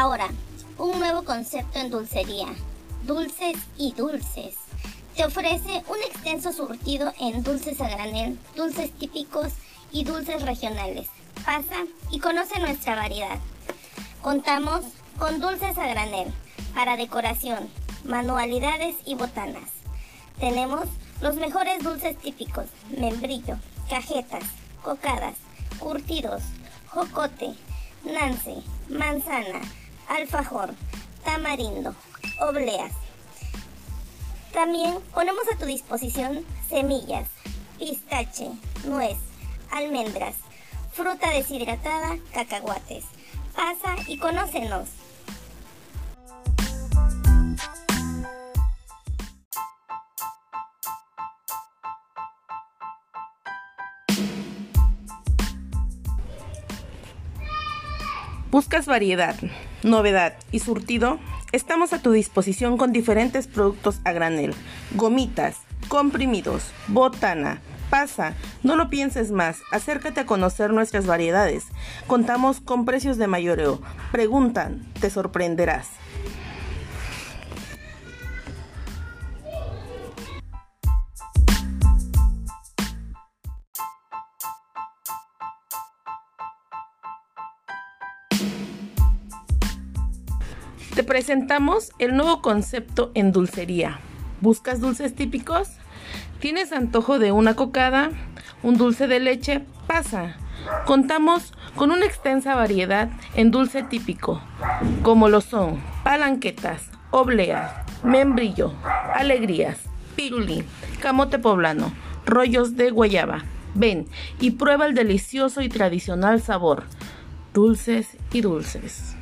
Ahora, un nuevo concepto en dulcería, dulces y dulces. Te ofrece un extenso surtido en dulces a granel, dulces típicos y dulces regionales. Pasa y conoce nuestra variedad. Contamos con dulces a granel para decoración, manualidades y botanas. Tenemos los mejores dulces típicos, membrillo, cajetas, cocadas, curtidos, jocote, nance, manzana, alfajor, tamarindo, obleas. También ponemos a tu disposición semillas, pistache, nuez, almendras, fruta deshidratada, cacahuates. Pasa y conócenos. ¿Buscas variedad, novedad y surtido? Estamos a tu disposición con diferentes productos a granel, gomitas, comprimidos, botana. Pasa, no lo pienses más, acércate a conocer nuestras variedades. Contamos con precios de mayoreo. Preguntan, te sorprenderás. Te presentamos el nuevo concepto en dulcería. ¿Buscas dulces típicos? ¿Tienes antojo de una cocada? ¿Un dulce de leche? Pasa. Contamos con una extensa variedad en dulce típico, como lo son palanquetas, obleas, membrillo, alegrías, pirulí, camote poblano, rollos de guayaba. Ven y prueba el delicioso y tradicional sabor. Dulces y dulces.